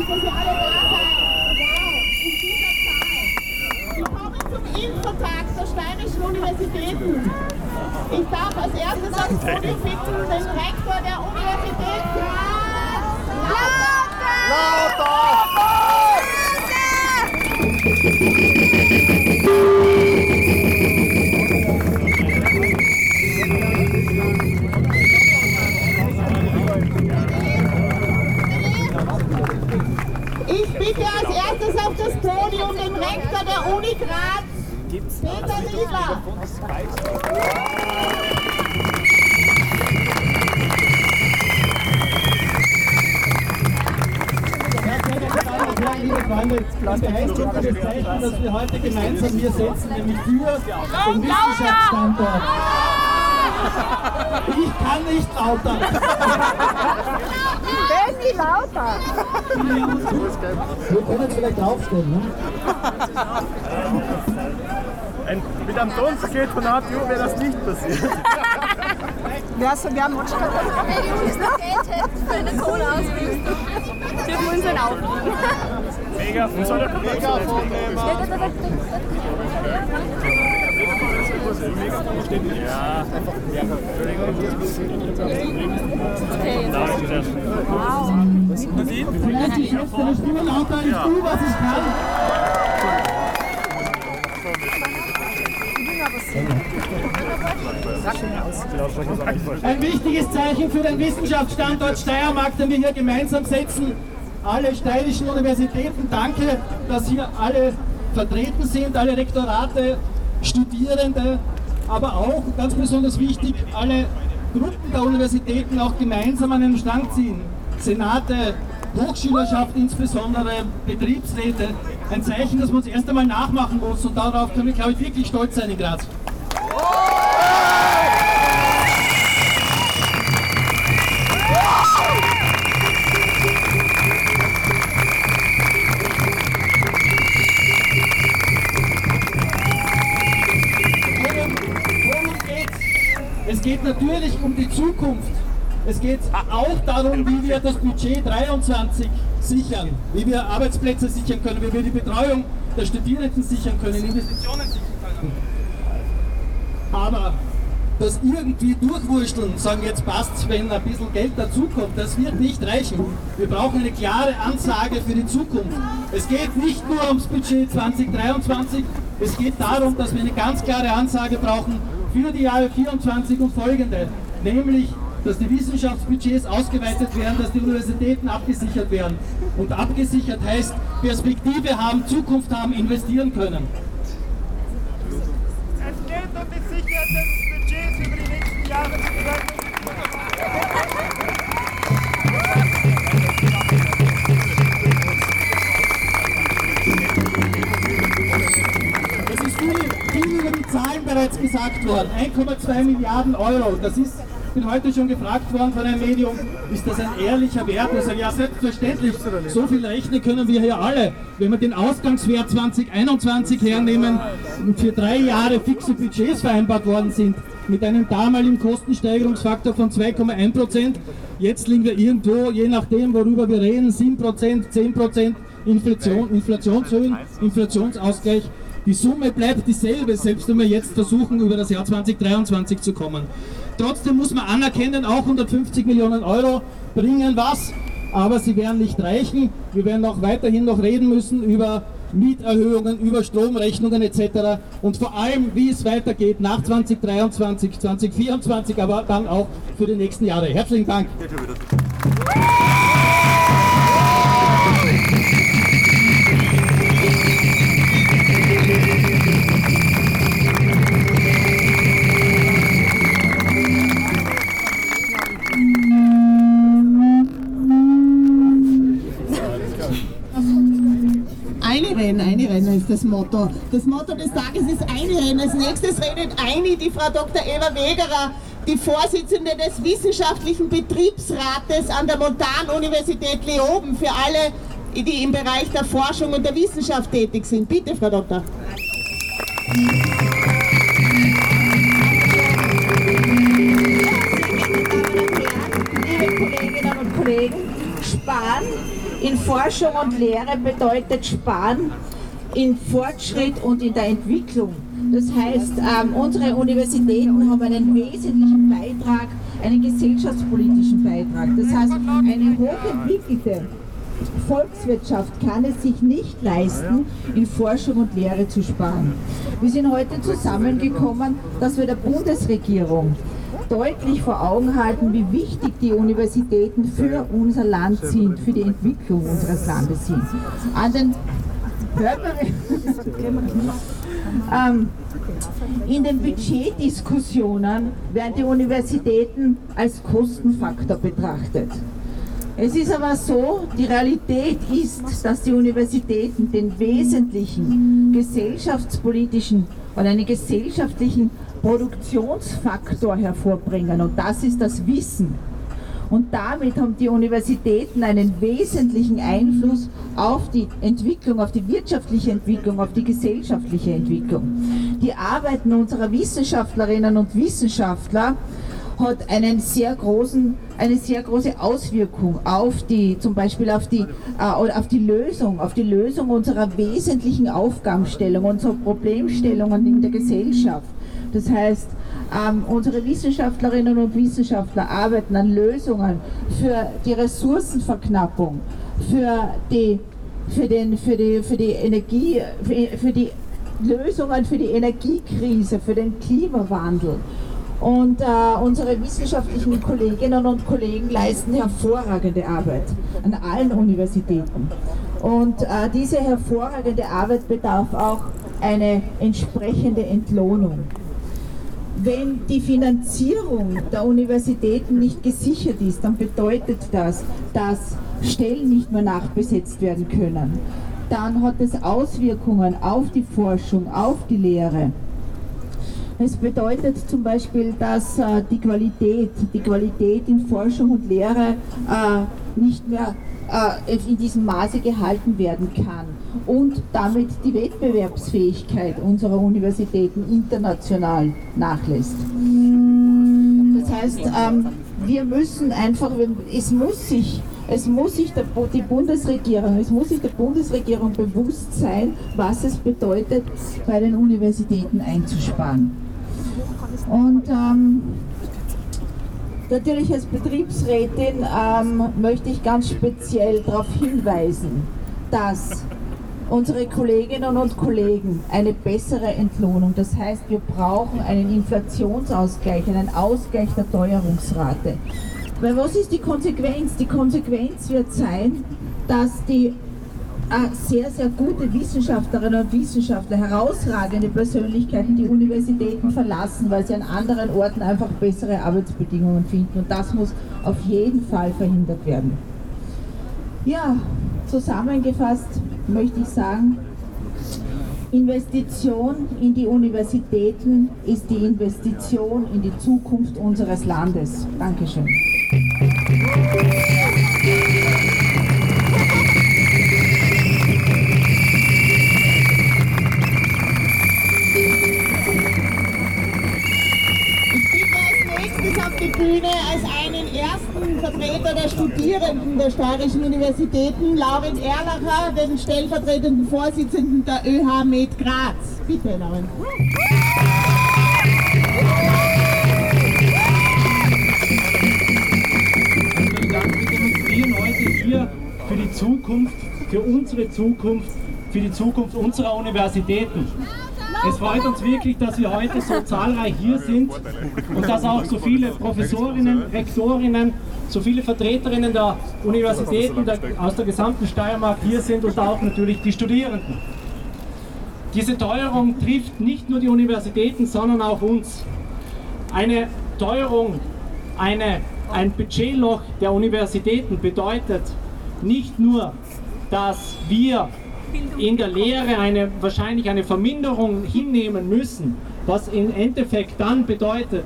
ist, dass ihr alle da seid. Wow, in dieser Zahl. Willkommen zum Infotag der Steinischen Universitäten. Ich darf als erstes ans Podium Peter Lieber. Liebe Freunde, es beeindruckendes Zeichen, dass wir heute gemeinsam hier sitzen, nämlich für den Wissenschaftsstandort. Ich kann nicht lauter. Benny Lauter. Wir können jetzt vielleicht draufstehen, ne? Ein, mit einem Tonpaket von APU wäre das nicht passiert. Ja, so, wir haben uns schon für eine Kohleausrüstung. Dürfen wir uns dann auch. Mega, und soll der Megafon Ja, Entschuldigung. Vielleicht ist jetzt deine Stimme lauter, ich tue, was ich kann. Ein wichtiges Zeichen für den Wissenschaftsstandort Steiermark, den wir hier gemeinsam setzen. Alle steirischen Universitäten, danke, dass hier alle vertreten sind, alle Rektorate, Studierende, aber auch, ganz besonders wichtig, alle Gruppen der Universitäten auch gemeinsam an einen Strang ziehen. Senate, Hochschülerschaft insbesondere, Betriebsräte, ein Zeichen, das man uns erst einmal nachmachen muss und darauf können wir, glaube ich, wirklich stolz sein in Graz. Es geht natürlich um die Zukunft. Es geht auch darum, wie wir das Budget 23 sichern, wie wir Arbeitsplätze sichern können, wie wir die Betreuung der Studierenden sichern können, Investitionen sichern können. Aber das irgendwie durchwurschteln, sagen jetzt passt's, wenn ein bisschen Geld dazukommt, das wird nicht reichen. Wir brauchen eine klare Ansage für die Zukunft. Es geht nicht nur ums Budget 2023, es geht darum, dass wir eine ganz klare Ansage brauchen für die Jahre 24 und folgende, nämlich dass die Wissenschaftsbudgets ausgeweitet werden, dass die Universitäten abgesichert werden. Und abgesichert heißt Perspektive haben, Zukunft haben, investieren können. Es geht um die Sicherheit des Budgets über die nächsten Jahre zu. Es ist viel, viel über die Zahlen bereits gesagt worden. 1,2 Milliarden Euro. Das ist, bin heute schon gefragt worden von einem Medium, ist das ein ehrlicher Wert? Ich sage, ja, selbstverständlich. So viel rechnen können wir hier alle. Wenn wir den Ausgangswert 2021 hernehmen und für drei Jahre fixe Budgets vereinbart worden sind, mit einem damaligen Kostensteigerungsfaktor von 2,1 Prozent. Jetzt liegen wir irgendwo, je nachdem, worüber wir reden, 7 Prozent, 10 Prozent Inflation, Inflationshöhen, Inflationsausgleich. Die Summe bleibt dieselbe, selbst wenn wir jetzt versuchen, über das Jahr 2023 zu kommen. Trotzdem muss man anerkennen, auch 150 Millionen Euro bringen was, aber sie werden nicht reichen. Wir werden auch weiterhin noch reden müssen über Mieterhöhungen, über Stromrechnungen etc. Und vor allem, wie es weitergeht nach 2023, 2024, aber dann auch für die nächsten Jahre. Herzlichen Dank. Ist das Motto. Das Motto des Tages ist eine Rennen. Als nächstes redet eine, die Frau Dr. Eva Wegerer, die Vorsitzende des Wissenschaftlichen Betriebsrates an der Montanuniversität Leoben für alle, die im Bereich der Forschung und der Wissenschaft tätig sind. Bitte, Frau Doktor. Sparen in Forschung und Lehre bedeutet Sparen in Fortschritt und in der Entwicklung. Das heißt, ähm, unsere Universitäten haben einen wesentlichen Beitrag, einen gesellschaftspolitischen Beitrag. Das heißt, eine hochentwickelte Volkswirtschaft kann es sich nicht leisten, in Forschung und Lehre zu sparen. Wir sind heute zusammengekommen, dass wir der Bundesregierung deutlich vor Augen halten, wie wichtig die Universitäten für unser Land sind, für die Entwicklung unseres Landes sind. An den ähm, in den Budgetdiskussionen werden die Universitäten als Kostenfaktor betrachtet. Es ist aber so, die Realität ist, dass die Universitäten den wesentlichen gesellschaftspolitischen oder einen gesellschaftlichen Produktionsfaktor hervorbringen und das ist das Wissen. Und damit haben die Universitäten einen wesentlichen Einfluss auf die Entwicklung, auf die wirtschaftliche Entwicklung, auf die gesellschaftliche Entwicklung. Die Arbeiten unserer Wissenschaftlerinnen und Wissenschaftler hat einen sehr großen, eine sehr große Auswirkung auf die, zum Beispiel auf die, äh, auf die Lösung, auf die Lösung unserer wesentlichen Aufgabenstellung, unserer Problemstellungen in der Gesellschaft. Das heißt, ähm, unsere Wissenschaftlerinnen und Wissenschaftler arbeiten an Lösungen für die Ressourcenverknappung, für die, für den, für die, für die Energie, für, für die Lösungen für die Energiekrise, für den Klimawandel. Und äh, unsere wissenschaftlichen Kolleginnen und Kollegen leisten hervorragende Arbeit an allen Universitäten. Und äh, diese hervorragende Arbeit bedarf auch eine entsprechende Entlohnung. Wenn die Finanzierung der Universitäten nicht gesichert ist, dann bedeutet das, dass Stellen nicht mehr nachbesetzt werden können. Dann hat es Auswirkungen auf die Forschung, auf die Lehre. Es bedeutet zum Beispiel, dass äh, die Qualität, die Qualität in Forschung und Lehre äh, nicht mehr äh, in diesem Maße gehalten werden kann und damit die Wettbewerbsfähigkeit unserer Universitäten international nachlässt. Das heißt, ähm, wir müssen einfach, es muss sich es muss sich der, die Bundesregierung, es muss sich der Bundesregierung bewusst sein, was es bedeutet, bei den Universitäten einzusparen. Und ähm, natürlich als Betriebsrätin ähm, möchte ich ganz speziell darauf hinweisen, dass unsere Kolleginnen und Kollegen eine bessere Entlohnung, das heißt wir brauchen einen Inflationsausgleich, einen Ausgleich der Teuerungsrate. Weil was ist die Konsequenz? Die Konsequenz wird sein, dass die äh, sehr, sehr gute Wissenschaftlerinnen und Wissenschaftler, herausragende Persönlichkeiten die Universitäten verlassen, weil sie an anderen Orten einfach bessere Arbeitsbedingungen finden. Und das muss auf jeden Fall verhindert werden. Ja, zusammengefasst möchte ich sagen, Investition in die Universitäten ist die Investition in die Zukunft unseres Landes. Dankeschön. Ersten Vertreter der Studierenden der Steirischen Universitäten, Laurin Erlacher, den stellvertretenden Vorsitzenden der ÖH Med Graz. Bitte, Laurin. Wir demonstrieren heute hier für die Zukunft, für unsere Zukunft, für die Zukunft unserer Universitäten. Es freut uns wirklich, dass wir heute so zahlreich hier sind und dass auch so viele Professorinnen, Rektorinnen, so viele Vertreterinnen der Universitäten der, aus der gesamten Steiermark hier sind und auch natürlich die Studierenden. Diese Teuerung trifft nicht nur die Universitäten, sondern auch uns. Eine Teuerung, eine, ein Budgetloch der Universitäten bedeutet nicht nur, dass wir in der Lehre eine, wahrscheinlich eine Verminderung hinnehmen müssen, was im Endeffekt dann bedeutet,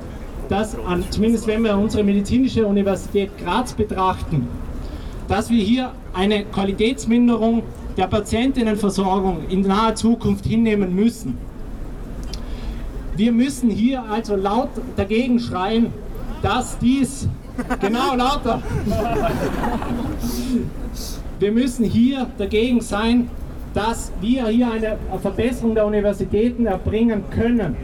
dass, an, zumindest wenn wir unsere medizinische Universität Graz betrachten, dass wir hier eine Qualitätsminderung der Patientinnenversorgung in naher Zukunft hinnehmen müssen. Wir müssen hier also laut dagegen schreien, dass dies Genau, lauter. Wir müssen hier dagegen sein, dass wir hier eine Verbesserung der Universitäten erbringen können.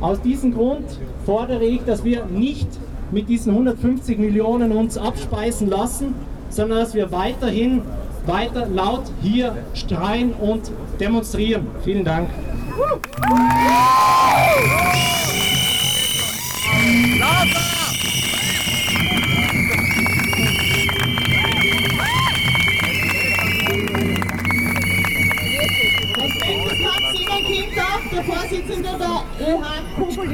Aus diesem Grund fordere ich, dass wir nicht mit diesen 150 Millionen uns abspeisen lassen, sondern dass wir weiterhin weiter laut hier schreien und demonstrieren. Vielen Dank. Als der Vorsitzende der ÖH-Kuppel.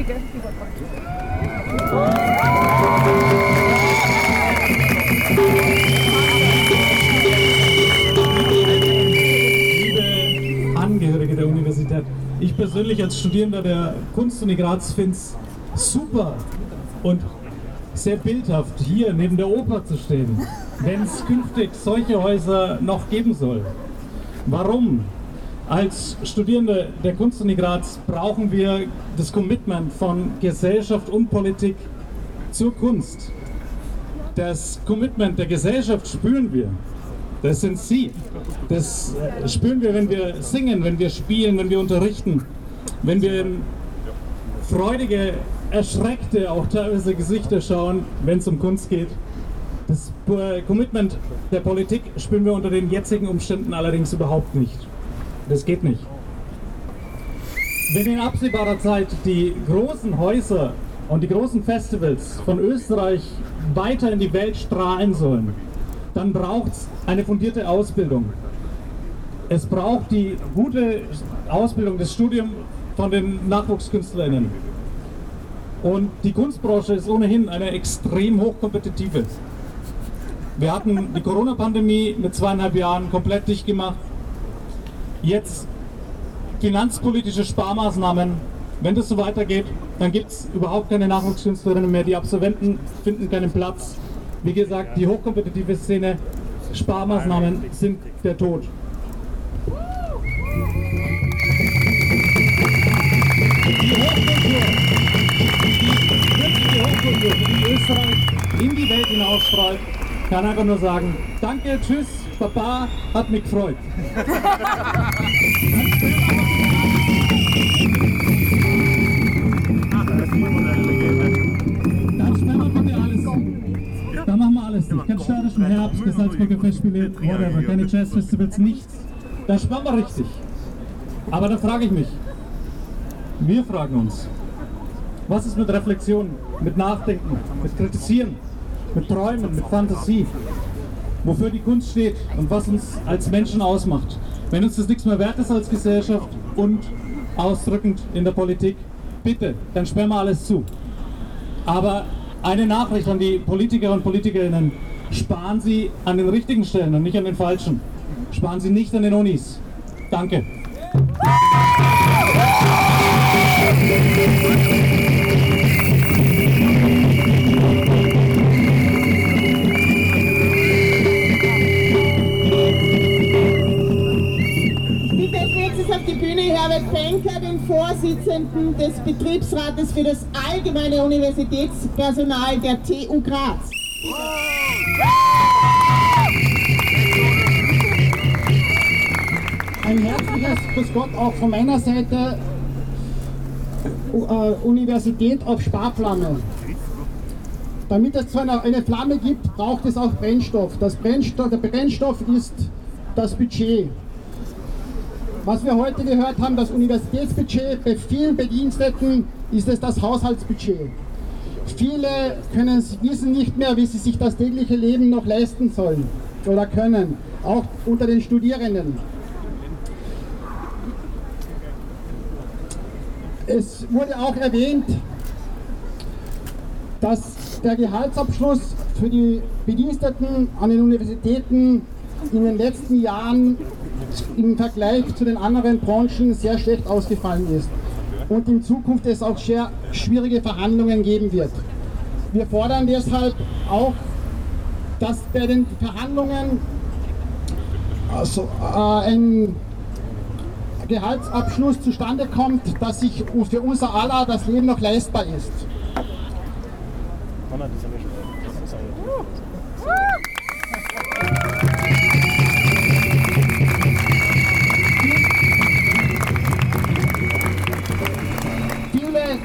liebe Angehörige der Universität, ich persönlich als Studierender der Kunstuni Graz finde es super und sehr bildhaft, hier neben der Oper zu stehen, wenn es künftig solche Häuser noch geben soll. Warum? Als Studierende der Kunstuni Graz brauchen wir das Commitment von Gesellschaft und Politik zur Kunst. Das Commitment der Gesellschaft spüren wir. Das sind Sie. Das äh, spüren wir, wenn wir singen, wenn wir spielen, wenn wir unterrichten, wenn wir freudige, erschreckte, auch teilweise Gesichter schauen, wenn es um Kunst geht. Das Commitment der Politik spüren wir unter den jetzigen Umständen allerdings überhaupt nicht. Das geht nicht. Wenn in absehbarer Zeit die großen Häuser und die großen Festivals von Österreich weiter in die Welt strahlen sollen, dann braucht es eine fundierte Ausbildung. Es braucht die gute Ausbildung, das Studium von den NachwuchskünstlerInnen. Und die Kunstbranche ist ohnehin eine extrem hochkompetitive. Wir hatten die Corona-Pandemie mit zweieinhalb Jahren komplett dicht gemacht. Jetzt finanzpolitische Sparmaßnahmen. Wenn das so weitergeht, dann gibt es überhaupt keine Nachwuchskünstlerinnen mehr. Die Absolventen finden keinen Platz. Wie gesagt, die hochkompetitive Szene, Sparmaßnahmen sind der Tod. Die Hochkultur, die Österreich in die Welt hinausstrahlt, kann einfach nur sagen, danke, tschüss, Papa, hat mich gefreut. Da machen wir alles nicht. Kein steirischen Herbst, keine Salzburger Festspiele, whatever, keine Jazzfestivals, nichts. Da sperren wir richtig. Aber da frage ich mich, wir fragen uns, was ist mit Reflexion, mit Nachdenken, mit Kritisieren, mit Träumen, mit Fantasie? Wofür die Kunst steht und was uns als Menschen ausmacht. Wenn uns das nichts mehr wert ist als Gesellschaft und ausdrückend in der Politik, bitte, dann sperren wir alles zu. Aber eine Nachricht an die Politiker und Politikerinnen, sparen Sie an den richtigen Stellen und nicht an den falschen. Sparen Sie nicht an den Unis. Danke. Die Bühne Herbert Benker, den Vorsitzenden des Betriebsrates für das allgemeine Universitätspersonal der TU Graz. Ein herzliches Grüß Gott auch von meiner Seite. Äh, Universität auf Sparflamme. Damit es so eine, eine Flamme gibt, braucht es auch Brennstoff. Das Brennstoff. Der Brennstoff ist das Budget. Was wir heute gehört haben, das Universitätsbudget, bei vielen Bediensteten ist es das Haushaltsbudget. Viele können, wissen nicht mehr, wie sie sich das tägliche Leben noch leisten sollen oder können, auch unter den Studierenden. Es wurde auch erwähnt, dass der Gehaltsabschluss für die Bediensteten an den Universitäten in den letzten Jahren im Vergleich zu den anderen Branchen sehr schlecht ausgefallen ist und in Zukunft es auch sehr schwierige Verhandlungen geben wird. Wir fordern deshalb auch, dass bei den Verhandlungen also, äh, ein Gehaltsabschluss zustande kommt, dass sich für unser aller das Leben noch leistbar ist.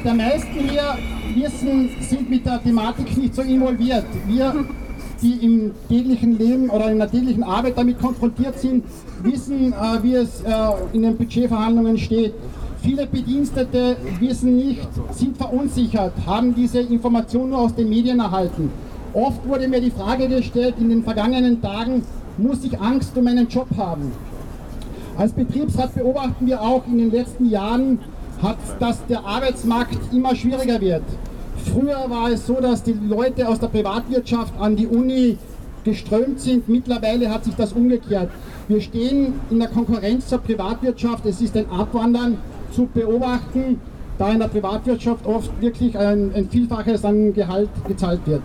Der meisten hier wissen, sind mit der Thematik nicht so involviert. Wir, die im täglichen Leben oder in der täglichen Arbeit damit konfrontiert sind, wissen, äh, wie es äh, in den Budgetverhandlungen steht. Viele Bedienstete wissen nicht, sind verunsichert, haben diese Information nur aus den Medien erhalten. Oft wurde mir die Frage gestellt in den vergangenen Tagen, muss ich Angst um meinen Job haben? Als Betriebsrat beobachten wir auch in den letzten Jahren, hat, dass der Arbeitsmarkt immer schwieriger wird. Früher war es so, dass die Leute aus der Privatwirtschaft an die Uni geströmt sind. Mittlerweile hat sich das umgekehrt. Wir stehen in der Konkurrenz zur Privatwirtschaft. Es ist ein Abwandern zu beobachten, da in der Privatwirtschaft oft wirklich ein, ein Vielfaches an Gehalt gezahlt wird.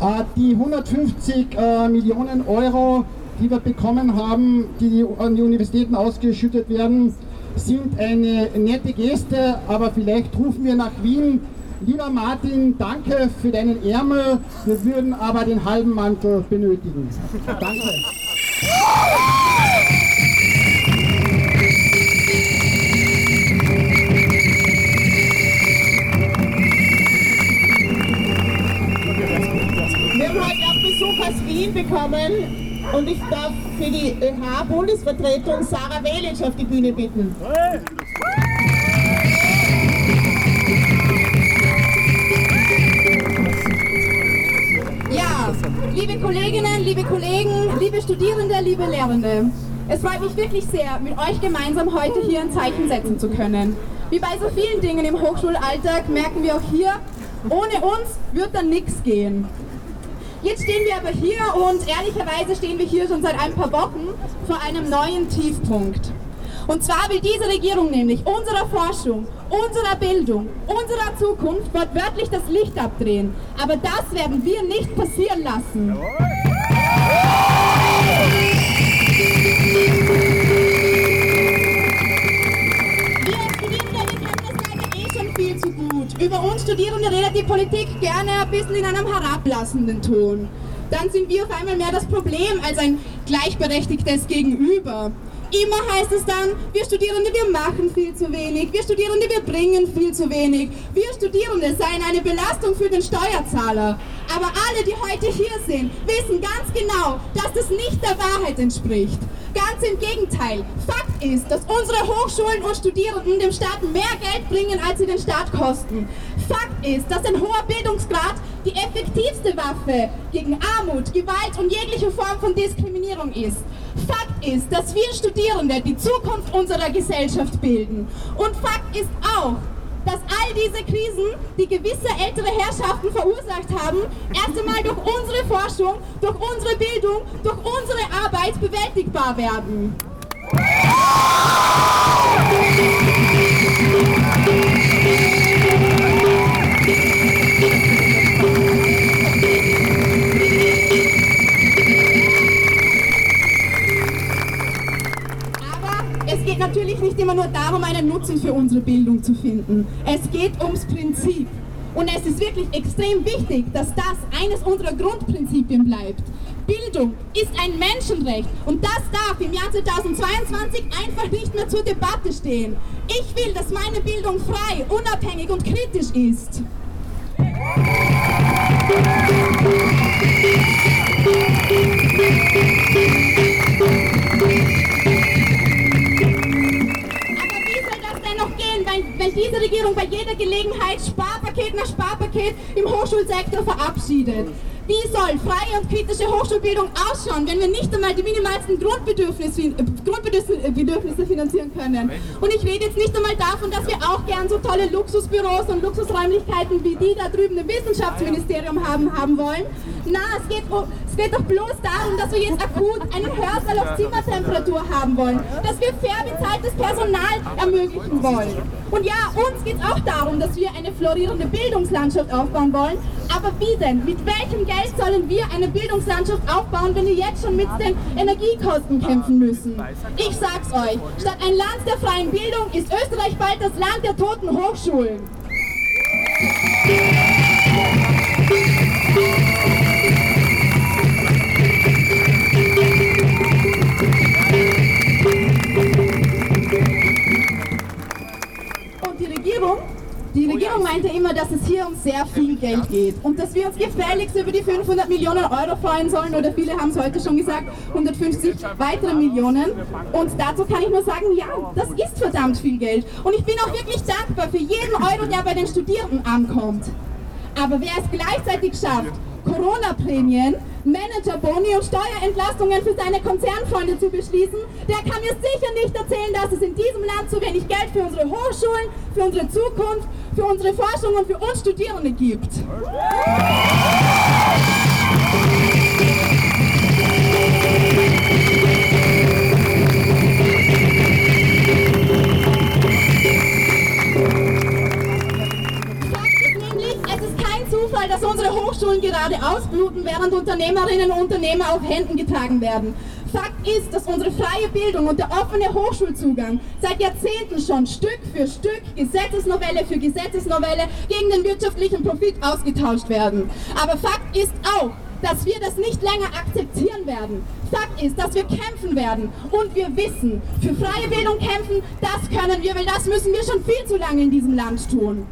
Äh, Die 150 äh, Millionen Euro, die wir bekommen haben, die die an die Universitäten ausgeschüttet werden, sind eine nette Geste, aber vielleicht rufen wir nach Wien. Lieber Martin, danke für deinen Ärmel, wir würden aber den halben Mantel benötigen. Danke. Wir haben heute auch Besuch aus Wien bekommen und ich darf für die ÖH-Bundesvertretung Sarah Welic auf die Bühne bitten. Ja, liebe Kolleginnen, liebe Kollegen, liebe Studierende, liebe Lehrende. Es freut mich wirklich sehr, mit euch gemeinsam heute hier ein Zeichen setzen zu können. Wie bei so vielen Dingen im Hochschulalltag merken wir auch hier, ohne uns wird dann nichts gehen. Jetzt stehen wir aber hier und ehrlicherweise stehen wir hier schon seit ein paar Wochen vor einem neuen Tiefpunkt. Und zwar will diese Regierung nämlich unserer Forschung, unserer Bildung, unserer Zukunft wortwörtlich das Licht abdrehen. Aber das werden wir nicht passieren lassen. Wir Über uns Studierende redet die Politik gerne ein bisschen in einem herablassenden Ton. Dann sind wir auf einmal mehr das Problem als ein gleichberechtigtes Gegenüber. Immer heißt es dann, wir Studierende, wir machen viel zu wenig, wir Studierende, wir bringen viel zu wenig, wir Studierende seien eine Belastung für den Steuerzahler. Aber alle, die heute hier sind, wissen ganz genau, dass das nicht der Wahrheit entspricht. Ganz im Gegenteil. Fakt ist, dass unsere Hochschulen und Studierenden dem Staat mehr Geld bringen, als sie den Staat kosten. Fakt ist, dass ein hoher Bildungsgrad die effektivste Waffe gegen Armut, Gewalt und jegliche Form von Diskriminierung ist. Fakt ist, dass wir Studierende die Zukunft unserer Gesellschaft bilden. Und Fakt ist auch, dass all diese Krisen, die gewisse ältere Herrschaften verursacht haben, erst einmal durch unsere Forschung, durch unsere Bildung, durch unsere Arbeit bewältigbar werden. Immer nur darum, einen Nutzen für unsere Bildung zu finden. Es geht ums Prinzip. Und es ist wirklich extrem wichtig, dass das eines unserer Grundprinzipien bleibt. Bildung ist ein Menschenrecht und das darf im Jahr 2022 einfach nicht mehr zur Debatte stehen. Ich will, dass meine Bildung frei, unabhängig und kritisch ist. Aber wenn, diese Regierung bei jeder Gelegenheit Sparpaket nach Sparpaket im Hochschulsektor verabschiedet? Wie soll freie und kritische Hochschulbildung ausschauen, wenn wir nicht einmal die minimalsten Grundbedürfnisse, äh, Grundbedürfnisse äh, Bedürfnisse finanzieren können? Und ich rede jetzt nicht einmal davon, dass wir auch gern so tolle Luxusbüros und Luxusräumlichkeiten wie die da drüben im Wissenschaftsministerium haben, haben wollen. Na, es geht, es geht doch bloß darum, dass wir jetzt akut einen Hörsaal auf Zimmertemperatur haben wollen, dass wir fair bezahltes Personal ermöglichen wollen. Und ja, uns geht es auch darum, dass wir eine florierende Bildungslandschaft aufbauen wollen. Aber wie denn? Mit welchem Geld sollen wir eine Bildungslandschaft aufbauen, wenn wir jetzt schon mit den Energiekosten kämpfen müssen? Ich sag's euch, statt ein Land der freien Bildung ist Österreich bald das Land der toten Hochschulen. Regierung, die Regierung meinte immer, dass es hier um sehr viel Geld geht und dass wir uns gefälligst über die 500 Millionen Euro freuen sollen oder viele haben es heute schon gesagt, 150 weitere Millionen. Und dazu kann ich nur sagen, ja, das ist verdammt viel Geld. Und ich bin auch wirklich dankbar für jeden Euro, der bei den Studierenden ankommt. Aber wer es gleichzeitig schafft, Corona-Prämien, Managerboni und Steuerentlastungen für seine Konzernfreunde zu beschließen, der kann mir sicher nicht erzählen, dass es in diesem Land zu wenig Geld für unsere Hochschulen, für unsere Zukunft, für unsere Forschung und für uns Studierende gibt. Zufall, dass unsere Hochschulen gerade ausbluten, während Unternehmerinnen und Unternehmer auf Händen getragen werden. Fakt ist, dass unsere freie Bildung und der offene Hochschulzugang seit Jahrzehnten schon Stück für Stück, Gesetzesnovelle für Gesetzesnovelle gegen den wirtschaftlichen Profit ausgetauscht werden. Aber Fakt ist auch, dass wir das nicht länger akzeptieren werden. Fakt ist, dass wir kämpfen werden und wir wissen, für freie Bildung kämpfen, das können wir, weil das müssen wir schon viel zu lange in diesem Land tun.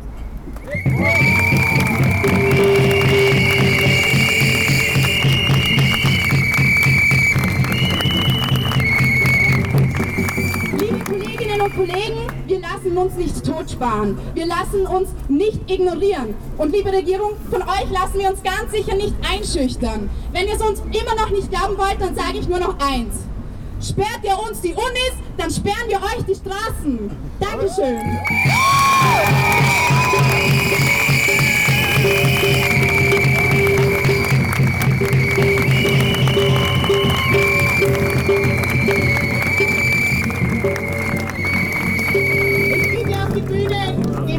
Wir lassen uns nicht totsparen. Wir lassen uns nicht ignorieren. Und liebe Regierung, von euch lassen wir uns ganz sicher nicht einschüchtern. Wenn ihr es uns immer noch nicht glauben wollt, dann sage ich nur noch eins. Sperrt ihr uns die Unis, dann sperren wir euch die Straßen. Dankeschön.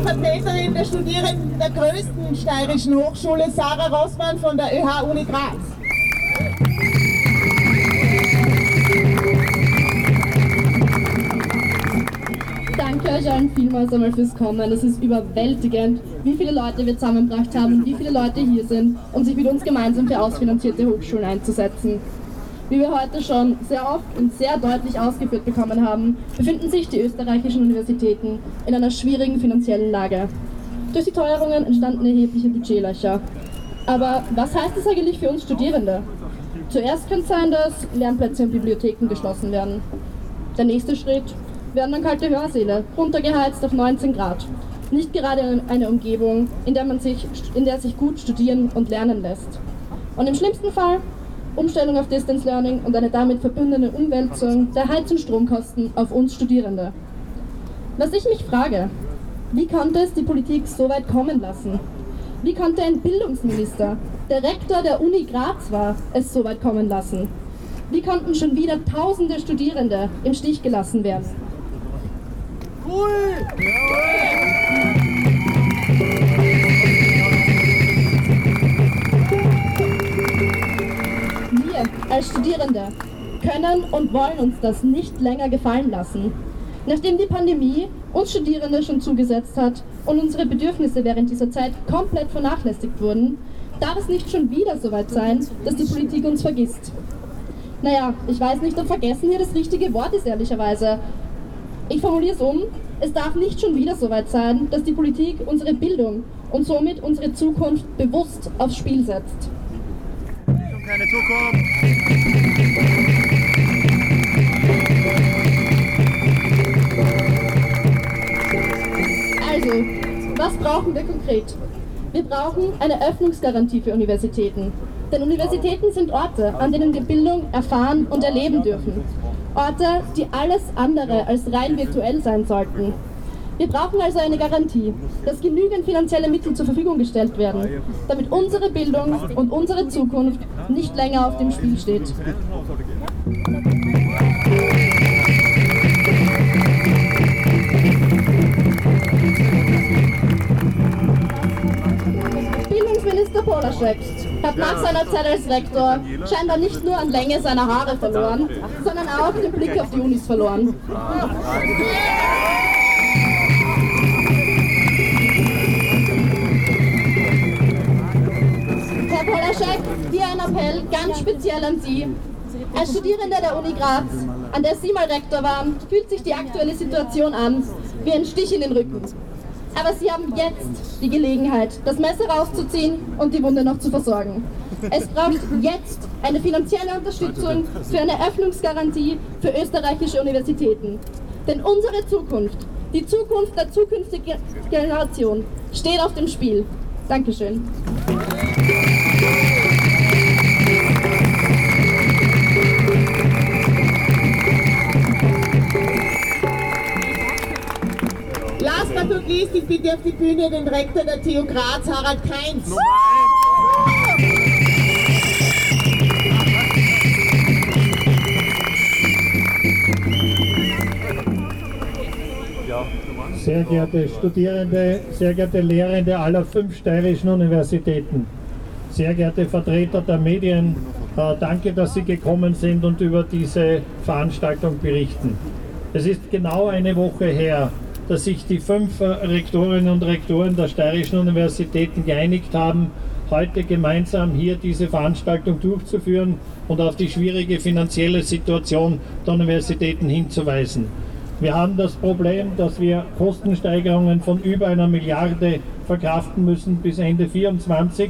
Vertreterin der Studierenden der größten steirischen Hochschule, Sarah Rossmann von der ÖH Uni Graz. Danke euch allen vielmals einmal fürs Kommen. Es ist überwältigend, wie viele Leute wir zusammengebracht haben und wie viele Leute hier sind, um sich mit uns gemeinsam für ausfinanzierte Hochschulen einzusetzen. Wie wir heute schon sehr oft und sehr deutlich ausgeführt bekommen haben, befinden sich die österreichischen Universitäten in einer schwierigen finanziellen Lage. Durch die Teuerungen entstanden erhebliche Budgetlöcher. Aber was heißt das eigentlich für uns Studierende? Zuerst kann es sein, dass Lernplätze und Bibliotheken geschlossen werden. Der nächste Schritt werden dann kalte Hörsäle, runtergeheizt auf 19 Grad. Nicht gerade eine Umgebung, in der, man sich, in der sich gut studieren und lernen lässt. Und im schlimmsten Fall Umstellung auf Distance Learning und eine damit verbundene Umwälzung der Heiz- und Stromkosten auf uns Studierende. Was ich mich frage, wie konnte es die Politik so weit kommen lassen? Wie konnte ein Bildungsminister, der Rektor der Uni Graz war, es so weit kommen lassen? Wie konnten schon wieder tausende Studierende im Stich gelassen werden? Wir als Studierende können und wollen uns das nicht länger gefallen lassen. Nachdem die Pandemie uns Studierende schon zugesetzt hat und unsere Bedürfnisse während dieser Zeit komplett vernachlässigt wurden, darf es nicht schon wieder so weit sein, dass die Politik uns vergisst. Naja, ich weiß nicht, ob vergessen hier das richtige Wort ist, ehrlicherweise. Ich formuliere es um, es darf nicht schon wieder so weit sein, dass die Politik unsere Bildung und somit unsere Zukunft bewusst aufs Spiel setzt. Keine Zukunft. Also, was brauchen wir konkret? Wir brauchen eine Öffnungsgarantie für Universitäten. Denn Universitäten sind Orte, an denen wir Bildung erfahren und erleben dürfen. Orte, die alles andere als rein virtuell sein sollten. Wir brauchen also eine Garantie, dass genügend finanzielle Mittel zur Verfügung gestellt werden, damit unsere Bildung und unsere Zukunft nicht länger auf dem Spiel steht. Bildungsminister Polaschek hat nach seiner Zeit als Rektor scheinbar nicht nur an Länge seiner Haare verloren, sondern auch den Blick auf die Unis verloren. Polaschek, hier ein Appell ganz speziell an Sie. Als Studierende der Uni Graz, an der Sie mal Rektor waren, fühlt sich die aktuelle Situation an wie ein Stich in den Rücken. Aber Sie haben jetzt die Gelegenheit, das Messer rauszuziehen und die Wunde noch zu versorgen. Es braucht jetzt eine finanzielle Unterstützung für eine Öffnungsgarantie für österreichische Universitäten. Denn unsere Zukunft, die Zukunft der zukünftigen Generation, steht auf dem Spiel. Dankeschön. Last but not least, ich bitte auf die Bühne den Rektor der TU Graz, Harald Kainz. Sehr geehrte Studierende, sehr geehrte Lehrende aller fünf steirischen Universitäten, sehr geehrte Vertreter der Medien, äh, danke, dass Sie gekommen sind und über diese Veranstaltung berichten. Es ist genau eine Woche her, dass sich die fünf äh, Rektorinnen und Rektoren der steirischen Universitäten geeinigt haben, heute gemeinsam hier diese Veranstaltung durchzuführen und auf die schwierige finanzielle Situation der Universitäten hinzuweisen. Wir haben das Problem, dass wir Kostensteigerungen von über einer Milliarde verkraften müssen bis Ende 2024.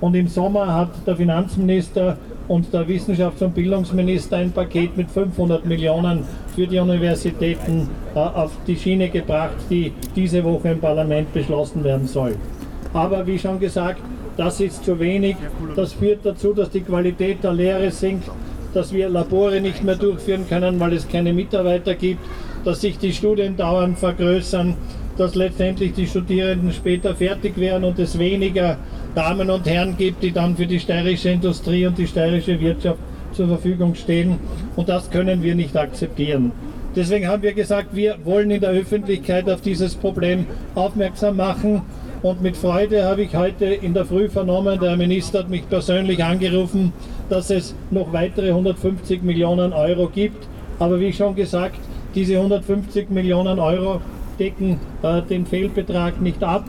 Und im Sommer hat der Finanzminister und der Wissenschafts- und Bildungsminister ein Paket mit 500 Millionen für die Universitäten äh, auf die Schiene gebracht, die diese Woche im Parlament beschlossen werden soll. Aber wie schon gesagt, das ist zu wenig. Das führt dazu, dass die Qualität der Lehre sinkt, dass wir Labore nicht mehr durchführen können, weil es keine Mitarbeiter gibt, dass sich die Studien dauernd vergrößern, dass letztendlich die Studierenden später fertig werden und es weniger Damen und Herren gibt, die dann für die steirische Industrie und die steirische Wirtschaft zur Verfügung stehen. Und das können wir nicht akzeptieren. Deswegen haben wir gesagt, wir wollen in der Öffentlichkeit auf dieses Problem aufmerksam machen. Und mit Freude habe ich heute in der Früh vernommen, der Minister hat mich persönlich angerufen, dass es noch weitere 150 Millionen Euro gibt. Aber wie schon gesagt, diese 150 Millionen Euro decken äh, den Fehlbetrag nicht ab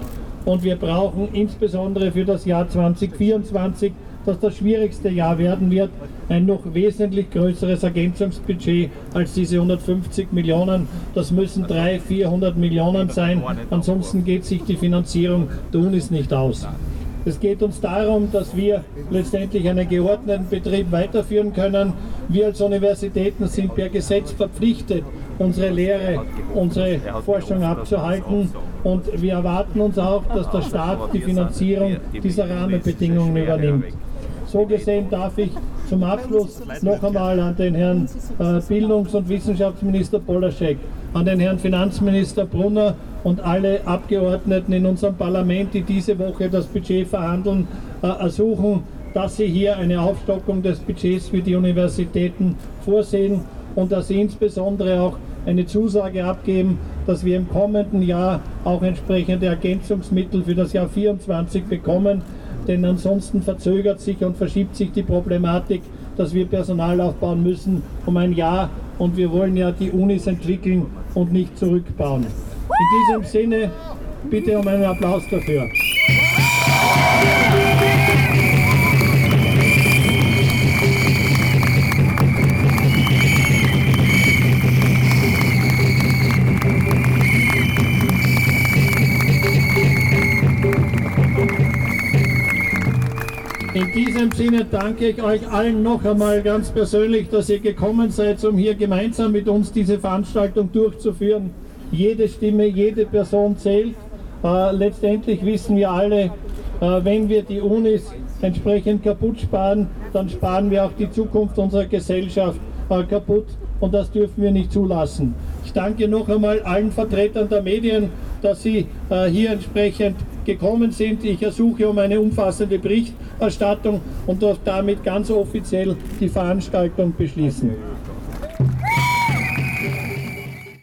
und wir brauchen insbesondere für das Jahr 2024, das das schwierigste Jahr werden wird, ein noch wesentlich größeres Ergänzungsbudget als diese 150 Millionen. Das müssen 300, 400 Millionen sein, ansonsten geht sich die Finanzierung der Unis nicht aus. Es geht uns darum, dass wir letztendlich einen geordneten Betrieb weiterführen können. Wir als Universitäten sind per Gesetz verpflichtet, unsere Lehre, unsere Forschung abzuhalten. Und wir erwarten uns auch, dass der Staat die Finanzierung dieser Rahmenbedingungen übernimmt. So gesehen darf ich zum Abschluss noch einmal an den Herrn äh, Bildungs- und Wissenschaftsminister Polaschek, an den Herrn Finanzminister Brunner und alle Abgeordneten in unserem Parlament, die diese Woche das Budget verhandeln, äh, ersuchen, dass sie hier eine Aufstockung des Budgets für die Universitäten vorsehen und dass sie insbesondere auch eine Zusage abgeben, dass wir im kommenden Jahr auch entsprechende Ergänzungsmittel für das Jahr 2024 bekommen. Denn ansonsten verzögert sich und verschiebt sich die Problematik, dass wir Personal aufbauen müssen um ein Jahr und wir wollen ja die Unis entwickeln und nicht zurückbauen. In diesem Sinne bitte um einen Applaus dafür. In diesem Sinne danke ich euch allen noch einmal ganz persönlich, dass ihr gekommen seid, um hier gemeinsam mit uns diese Veranstaltung durchzuführen. Jede Stimme, jede Person zählt. Äh, letztendlich wissen wir alle, äh, wenn wir die Unis entsprechend kaputt sparen, dann sparen wir auch die Zukunft unserer Gesellschaft äh, kaputt und das dürfen wir nicht zulassen. Ich danke noch einmal allen Vertretern der Medien, dass sie äh, hier entsprechend gekommen sind. Ich ersuche um eine umfassende Berichterstattung und darf damit ganz offiziell die Veranstaltung beschließen.